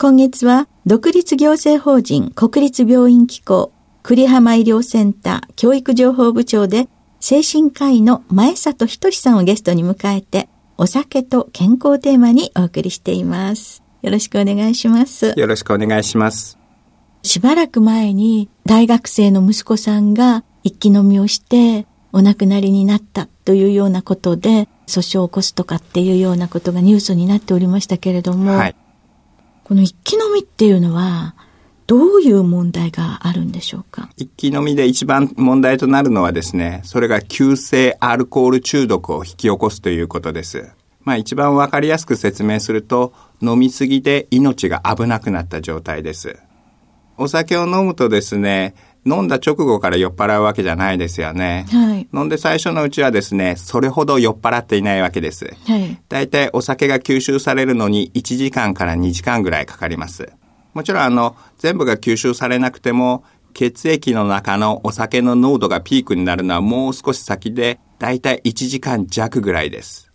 今月は独立行政法人国立病院機構栗浜医療センター教育情報部長で精神科医の前里仁さんをゲストに迎えてお酒と健康テーマにお送りしています。よろしくお願いします。よろしくお願いします。しばらく前に大学生の息子さんが一気飲みをしてお亡くなりになったというようなことで訴訟を起こすとかっていうようなことがニュースになっておりましたけれども、はい、この一気飲みっていうのはどういう問題があるんでしょうか？一気飲みで一番問題となるのはですね、それが急性アルコール中毒を引き起こすということです。まあ一番わかりやすく説明すると、飲みすぎで命が危なくなった状態です。お酒を飲むとですね、飲んだ直後から酔っ払うわけじゃないですよね。はい、飲んで最初のうちはですね、それほど酔っ払っていないわけです。はい、大体お酒が吸収されるのに1時間から2時間ぐらいかかります。もちろんあの、全部が吸収されなくても、血液の中のお酒の濃度がピークになるのはもう少し先で、大体1時間弱ぐらいです。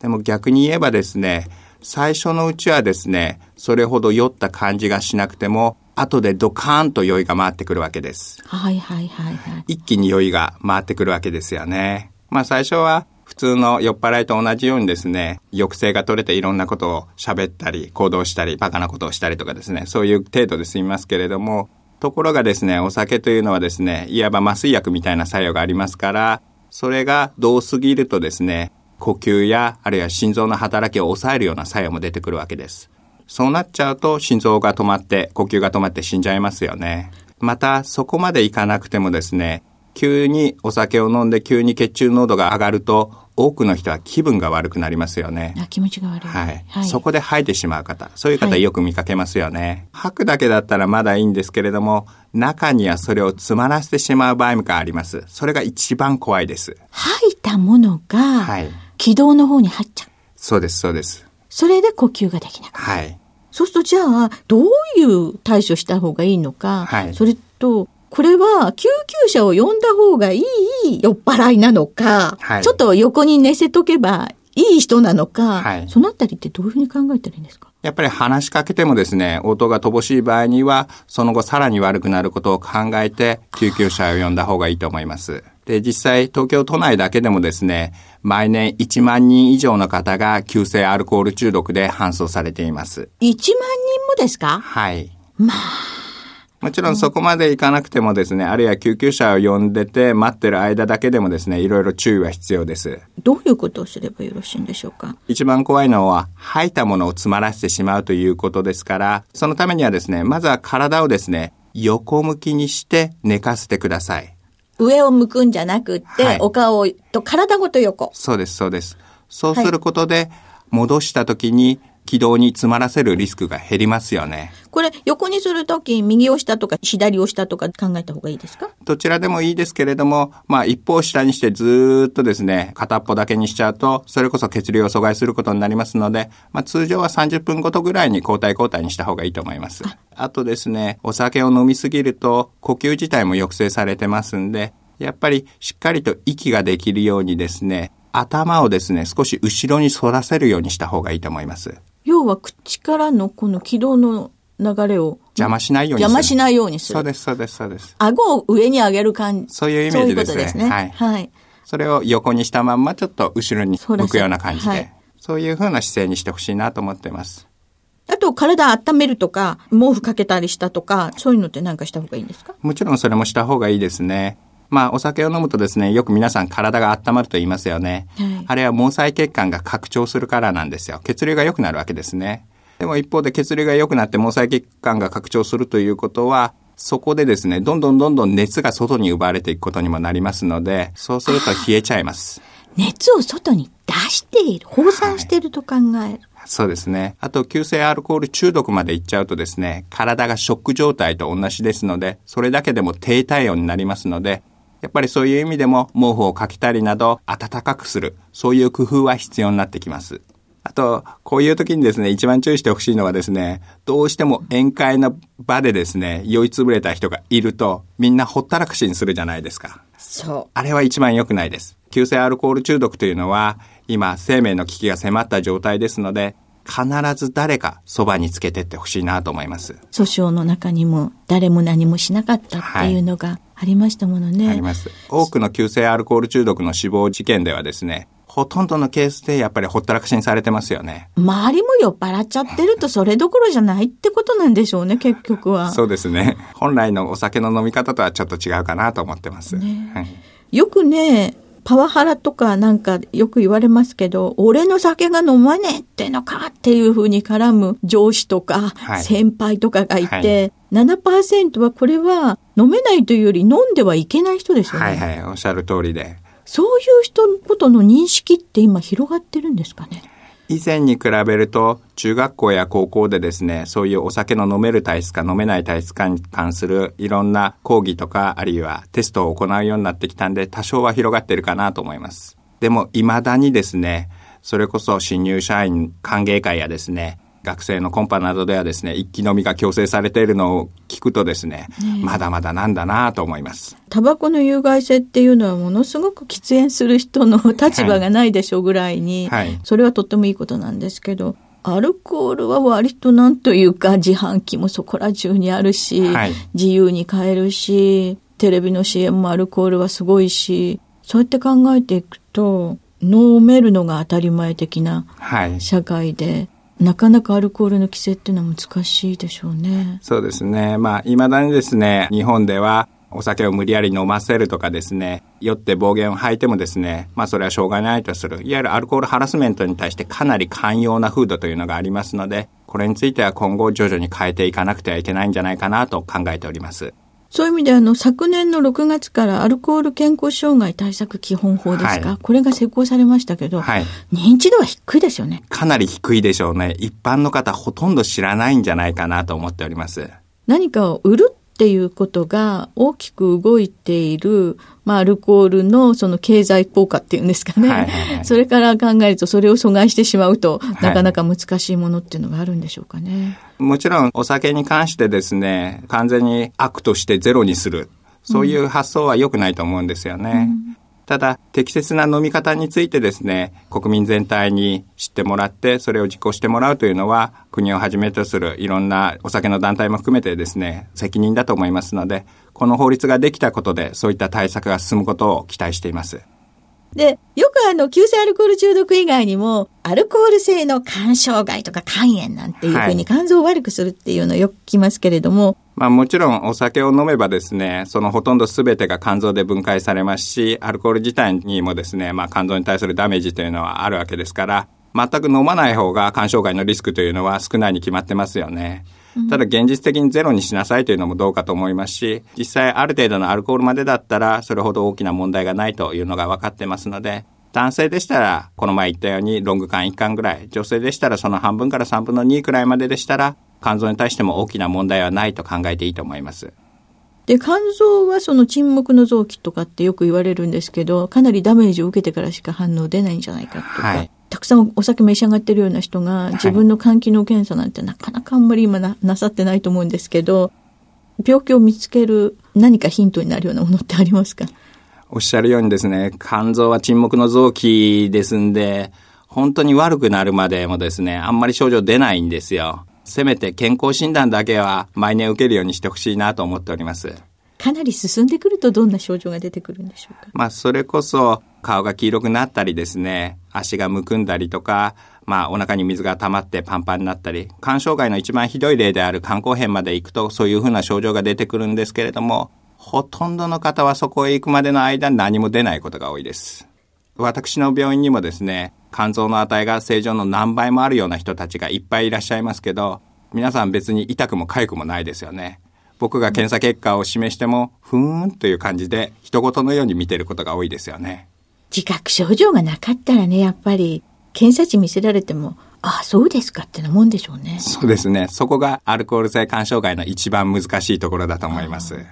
でも逆に言えばですね、最初のうちはですね、それほど酔った感じがしなくても、後でドカーンと酔いが回ってくるわけです。はいはいはいはい。一気に酔いが回ってくるわけですよね。まあ最初は普通の酔っ払いと同じようにですね、抑制が取れていろんなことを喋ったり、行動したり、バカなことをしたりとかですね、そういう程度で済みますけれども、ところがですね、お酒というのはですね、いわば麻酔薬みたいな作用がありますから、それがどうすぎるとですね、呼吸やあるいは心臓の働きを抑えるような作用も出てくるわけです。そうなっちゃうと心臓が止まって呼吸が止まって死んじゃいますよね。またそこまでいかなくてもですね、急にお酒を飲んで急に血中濃度が上がると多くの人は気分が悪くなりますよね。あ気持ちが悪い。はい。はい、そこで吐いてしまう方、そういう方よく見かけますよね。はい、吐くだけだったらまだいいんですけれども、中にはそれを詰まらせてしまう場合もあります。それが一番怖いです。吐いたものが、はい。軌道の方に入っちゃう。そうです、そうです。それで呼吸ができなくはい。そうするとじゃあ、どういう対処した方がいいのか、はい、それと、これは救急車を呼んだ方がいい酔っ払いなのか、はい、ちょっと横に寝せとけばいい人なのか、はい、そのあたりってどういうふうに考えたらいいんですか？やっぱり話しかけてもですね、音が乏しい場合には、その後さらに悪くなることを考えて、救急車を呼んだ方がいいと思います。で、実際、東京都内だけでもですね、毎年1万人以上の方が急性アルコール中毒で搬送されています。1万人もですか？はい。まあ。もちろんそこまでいかなくてもですね、あるいは救急車を呼んでて待ってる間だけでもですね、いろいろ注意は必要です。どういうことをすればよろしいんでしょうか？一番怖いのは、吐いたものを詰まらせてしまうということですから、そのためにはですね、まずは体をですね、横向きにして寝かせてください。上を向くんじゃなくって、はい、お顔と体ごと横。そうです、そうです。そうすることで、戻した時に軌道に詰まらせるリスクが減りますよね。これ、横にするとき、右を下とか左を下とか考えた方がいいですか？どちらでもいいですけれども、まあ一方下にしてずーっとですね、片っぽだけにしちゃうと、それこそ血流を阻害することになりますので、まあ通常は30分ごとぐらいに交代交代にした方がいいと思います。あとですね、お酒を飲みすぎると、呼吸自体も抑制されてますんで、やっぱりしっかりと息ができるようにですね、頭をですね、少し後ろに反らせるようにした方がいいと思います。要は口からのこの気道の流れを邪魔しないようにする。邪魔しないようにする。そうです、そうです、そうです。顎を上に上げる感じ。そういうイメージですねそういうことですね。はいはい。それを横にしたまんまちょっと後ろに向くような感じで、はいそういう風な姿勢にしてほしいなと思ってます。あと、体温めるとか、毛布かけたりしたとか、そういうのって何かした方がいいんですか？もちろんそれもした方がいいですね。まあ、お酒を飲むとですね、よく皆さん体が温まると言いますよね。はいあれは毛細血管が拡張するからなんですよ。血流が良くなるわけですね。でも一方で血流が良くなって毛細血管が拡張するということは、そこでですね、どんどんどんどん熱が外に奪われていくことにもなりますので、そうすると冷えちゃいます。熱を外に出している、放散していると考える。そうですね。あと、急性アルコール中毒までいっちゃうとですね、体がショック状態と同じですので、それだけでも低体温になりますので、やっぱりそういう意味でも毛布をかけたりなど暖かくする、そういう工夫は必要になってきます。あと、こういう時にですね、一番注意してほしいのはですね、どうしても宴会の場でですね、酔いつぶれた人がいると、みんなほったらかしにするじゃないですか。そあれは一番良くないです。急性アルコール中毒というのは、今、生命の危機が迫った状態ですので、必ず誰かそばにつけてってほしいなと思います。う。訴訟の中にも、誰も何もしなかったっていうのがありましたものね。あります。多くの急性アルコール中毒の死亡事件ではですね、ほとんどのケースでやっぱりほったらかしにされてますよね。周りも酔っ払っちゃってるとそれどころじゃないってことなんでしょうね、結局は。そうですね。本来のお酒の飲み方とはちょっと違うかなと思ってます。はいよくね、パワハラとかなんかよく言われますけど、俺の酒が飲まねえってのかっていうふうに絡む上司とかはい先輩とかがいて、は7%はこれは飲めないというより飲んではいけない人ですよね。はいはい、おっしゃる通りで。そういう人のことの認識って今広がってるんですかね。以前に比べると、中学校や高校でですね、そういうお酒の飲める体質か飲めない体質かに関するいろんな講義とか、あるいはテストを行うようになってきたんで、多少は広がってるかなと思います。でも、未だにですね、それこそ新入社員歓迎会やですね、学生のコンパなどではですね、一気飲みが強制されているのを聞くとですね、まだまだなんだなと思います。タバコの有害性っていうのはものすごく喫煙する人の立場がないでしょうぐらいに、はいそれはとってもいいことなんですけど、アルコールは割となんというか自販機もそこら中にあるし、はい自由に買えるし、テレビの CM もアルコールはすごいし、そうやって考えていくと、飲めるのが当たり前的なはい。社会で、なかなかアルコールの規制っていうのは難しいでしょうね。そうですね。まあ、未だにですね、日本では、お酒を無理やり飲ませるとかですね、酔って暴言を吐いてもですね、まあそれはしょうがないとする。いわゆるアルコールハラスメントに対してかなり寛容な風土というのがありますので、これについては今後徐々に変えていかなくてはいけないんじゃないかなと考えております。そういう意味であの、昨年の6月からアルコール健康障害対策基本法ですか、はいこれが施行されましたけど、はい。認知度は低いですよね。かなり低いでしょうね。一般の方ほとんど知らないんじゃないかなと思っております。何かを売るっていうことが大きく動いている、まあ、アルコールのその経済効果っていうんですかね。はいはいはいそれから考えると、それを阻害してしまうと、いなかなか難しいものっていうのがあるんでしょうかね。もちろんお酒に関してですね、完全に悪としてゼロにする。そういう発想は良くないと思うんですよね。ただ、適切な飲み方についてですね、国民全体に知ってもらって、それを実行してもらうというのは、国をはじめとするいろんなお酒の団体も含めてですね、責任だと思いますので、この法律ができたことで、そういった対策が進むことを期待しています。で、よくあの、急性アルコール中毒以外にも、アルコール性の肝障害とか肝炎なんていうふうに肝臓を悪くするっていうのをよく聞きますけれども、まあもちろんお酒を飲めばですね、そのほとんど全てが肝臓で分解されますし、アルコール自体にもですね、まあ肝臓に対するダメージというのはあるわけですから、全く飲まない方が肝障害のリスクというのは少ないに決まってますよね。ただ現実的にゼロにしなさいというのもどうかと思いますし、実際ある程度のアルコールまでだったらそれほど大きな問題がないというのが分かってますので、男性でしたら、この前言ったようにロング缶1缶ぐらい、女性でしたらその半分から3分の2くらいまででしたら、肝臓に対しても大きな問題はないと考えていいと思います。で、肝臓はその沈黙の臓器とかってよく言われるんですけど、かなりダメージを受けてからしか反応出ないんじゃないかとか、はい、たくさんお酒召し上がってるような人が自分の肝機能検査なんてなかなかあんまり今ななさってないと思うんですけど、病気を見つける何かヒントになるようなものってありますか？おっしゃるようにですね、肝臓は沈黙の臓器ですんで、本当に悪くなるまでもですね、あんまり症状出ないんですよ。せめて健康診断だけは毎年受けるようにしてほしいなと思っております。かなり進んでくるとどんな症状が出てくるんでしょうか？まあ、それこそ顔が黄色くなったりですね、足がむくんだりとか、まあ、お腹に水が溜まってパンパンになったり、肝障害の一番ひどい例である肝硬変まで行くと、そういうふうな症状が出てくるんですけれども、ほとんどの方はそこへ行くまでの間何も出ないことが多いです。私の病院にもですね、肝臓の値が正常の何倍もあるような人たちがいっぱいいらっしゃいますけど、皆さん別に痛くも痒くもないですよね。僕が検査結果を示しても、ふーんという感じで、人事のように見てることが多いですよね。自覚症状がなかったらね、やっぱり、検査値見せられても、ああ、そうですかってなもんでしょうね。そうですね。そこがアルコール性肝障害の一番難しいところだと思います。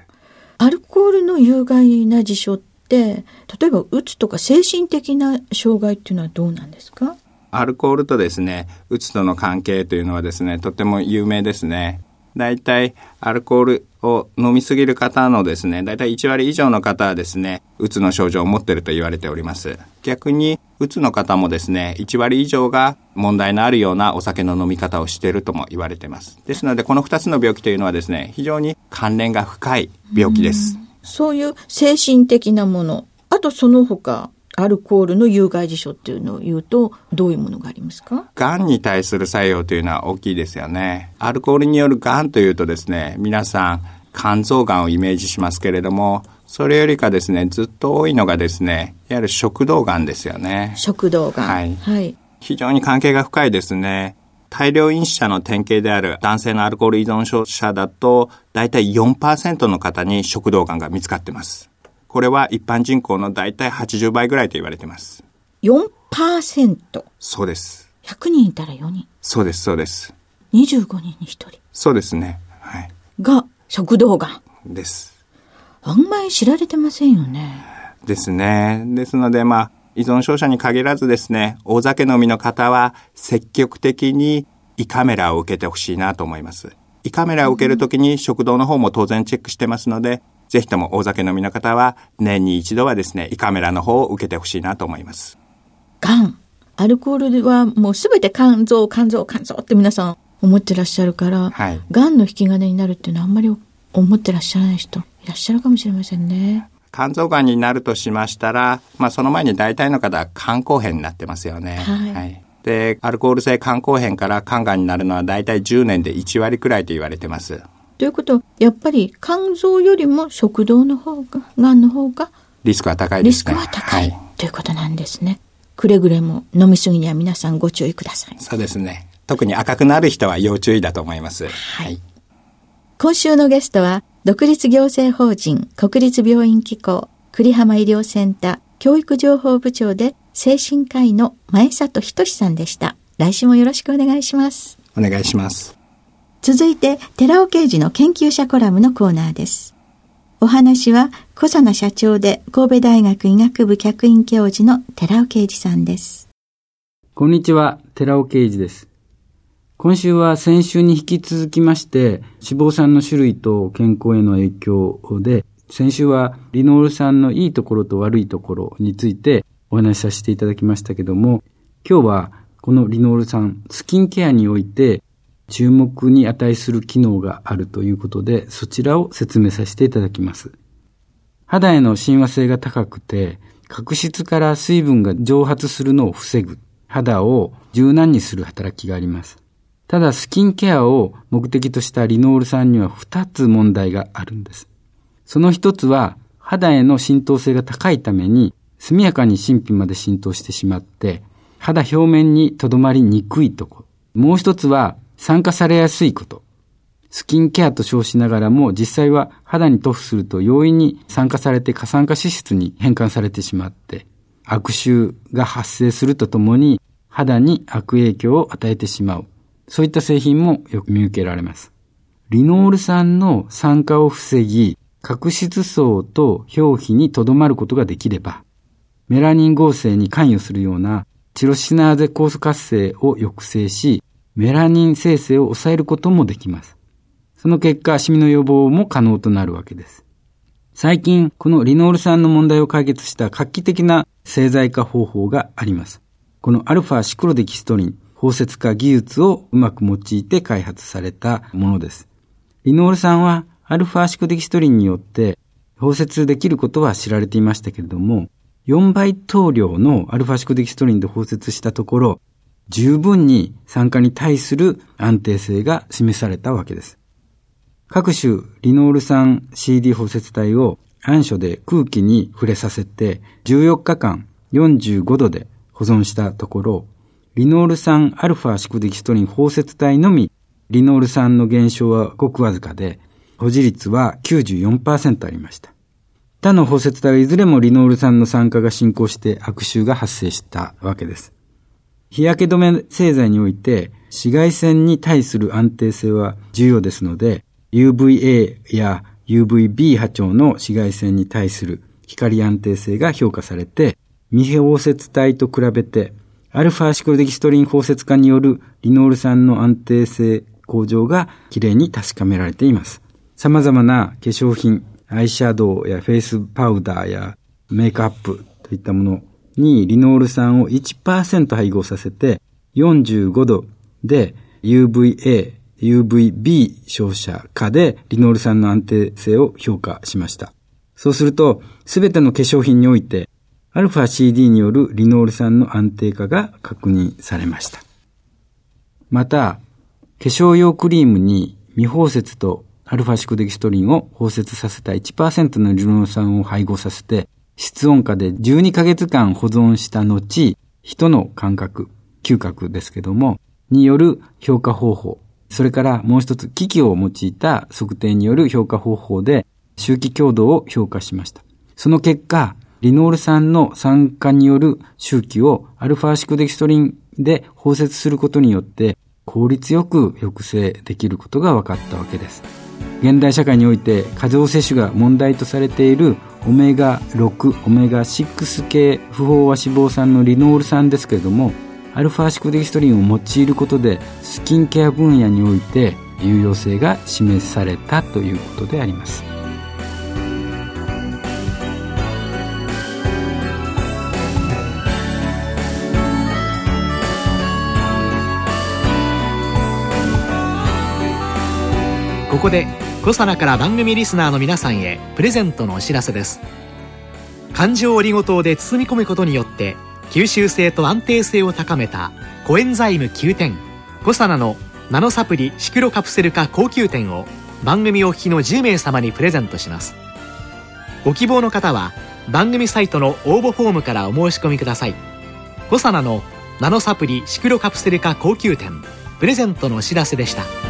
アルコールの有害な事象って、例えばうつとか精神的な障害っていうのはどうなんですか？アルコールとですね、うつとの関係というのはですね、とても有名ですね。大体アルコールを飲みすぎる方のですね、大体1割以上の方はですね、うつの症状を持っていると言われております。逆に、うつの方もですね、1割以上が問題のあるようなお酒の飲み方をしているとも言われています。ですので、この2つの病気というのはですね、非常に関連が深い病気です。うそういう精神的なもの、あとその他、アルコールの有害事象っていうのを言うと、どういうものがありますか？癌に対する作用というのは大きいですよね。アルコールによる癌というとですね、皆さん、肝臓癌をイメージしますけれども、それよりかですね、ずっと多いのがですね、いわゆる食道癌ですよね。食道癌。はい。はい。非常に関係が深いですね。大量飲酒者の典型である男性のアルコール依存症者だと、だいたい4%の方に食道癌が見つかってます。これは一般人口のだいたい80倍ぐらいと言われています。4%? そうです。100人いたら4人？そうです、そうです。25人に1人？そうですね。はい。が、食道がん？です。あんまり知られてませんよね。ですね。ですので、まあ、依存症者に限らずですね、大酒飲みの方は積極的に胃カメラを受けてほしいなと思います。胃カメラを受けるときに食道の方も当然チェックしてますので、ぜひとも大酒飲みの方は年に一度はですね、胃カメラの方を受けてほしいなと思います。がん。アルコールはもうすべて肝臓、肝臓、肝臓って皆さん思ってらっしゃるから、はい、がんの引き金になるっていうのはあんまり思ってらっしゃらない人いらっしゃるかもしれませんね。肝臓がんになるとしましたら、まあその前に大体の方は肝硬変になってますよね。はい、はいで、アルコール性肝硬変から肝がんになるのは大体10年で1割くらいと言われてます。ということ？は、やっぱり肝臓よりも食道の方が、がんの方が、リスクは高いですね。リスクは高い、はい、ということなんですね。くれぐれも飲みすぎには皆さんご注意ください。そうですね。特に赤くなる人は要注意だと思います。はい。今週のゲストは、独立行政法人国立病院機構栗浜医療センター教育情報部長で精神科医の前里仁さんでした。来週もよろしくお願いします。お願いします。続いて、寺尾刑事の研究者コラムのコーナーです。お話は、小佐奈社長で神戸大学医学部客員教授の寺尾啓二さんです。こんにちは、寺尾啓二です。今週は先週に引き続きまして、脂肪酸の種類と健康への影響で、先週はリノール酸のいいところと悪いところについてお話しさせていただきましたけども、今日はこのリノール酸、スキンケアにおいて注目に値する機能があるということで、そちらを説明させていただきます。肌への親和性が高くて、角質から水分が蒸発するのを防ぐ、肌を柔軟にする働きがあります。ただ、スキンケアを目的としたリノール酸には2つ問題があるんです。その一つは、肌への浸透性が高いために、速やかに神秘まで浸透してしまって、肌表面にとどまりにくいとこ。もう一つは、酸化されやすいこと。スキンケアと称しながらも実際は肌に塗布すると容易に酸化されて過酸化脂質に変換されてしまって悪臭が発生するとともに肌に悪影響を与えてしまう。そういった製品もよく見受けられます。リノール酸の酸化を防ぎ、角質層と表皮に留まることができれば、メラニン合成に関与するようなチロシナーゼ酵素活性を抑制し、メラニン生成を抑えることもできます。その結果、シミの予防も可能となるわけです。最近、このリノール酸の問題を解決した画期的な製剤化方法があります。このアルファシクロデキストリン、包摂化技術をうまく用いて開発されたものです。リノール酸はアルファシクデキストリンによって包摂できることは知られていましたけれども、4倍等量のアルファシクデキストリンで包摂したところ、十分に酸化に対する安定性が示されたわけです。各種リノール酸 CD 包摂体を暗所で空気に触れさせて14日間45度で保存したところ、リノール酸アルファシクデキストリン包摂体のみリノール酸の減少はごくわずかで、保持率は94%ありました。他の包摂体はいずれもリノール酸の酸化が進行して悪臭が発生したわけです。日焼け止め製剤において紫外線に対する安定性は重要ですので、UVA や UVB 波長の紫外線に対する光安定性が評価されて、未包摂体と比べて、アルファシクロデキストリン包摂化によるリノール酸の安定性向上がきれいに確かめられています。様々な化粧品、アイシャドウやフェイスパウダーやメイクアップといったものにリノール酸を1%配合させて45度で UVA、UVB 照射下でリノール酸の安定性を評価しました。そうすると、すべての化粧品において、アルファ CD によるリノール酸の安定化が確認されました。また、化粧用クリームに未包摂とアルファシクデキストリンを包摂させた1%のリノール酸を配合させて、室温下で12ヶ月間保存した後、人の感覚、嗅覚ですけども、による評価方法、それからもう一つ機器を用いた測定による評価方法で周期強度を評価しました。その結果、リノール酸の酸化による周期をアルファシクデキストリンで包摂することによって効率よく抑制できることが分かったわけです。現代社会において過剰摂取が問題とされているオメガ6、オメガ6系不飽和脂肪酸のリノール酸ですけれども、アルファシクデキストリンを用いることでスキンケア分野において有用性が示されたということであります。ここでコサナから番組リスナーの皆さんへプレゼントのお知らせです。環状オリゴ糖で包み込むことによって吸収性と安定性を高めたコエンザイム9点コサナのナノサプリシクロカプセル化高級店を番組お聞きの10名様にプレゼントします。ご希望の方は番組サイトの応募フォームからお申し込みください。コサナのナノサプリシクロカプセル化高級店。プレゼントのお知らせでした。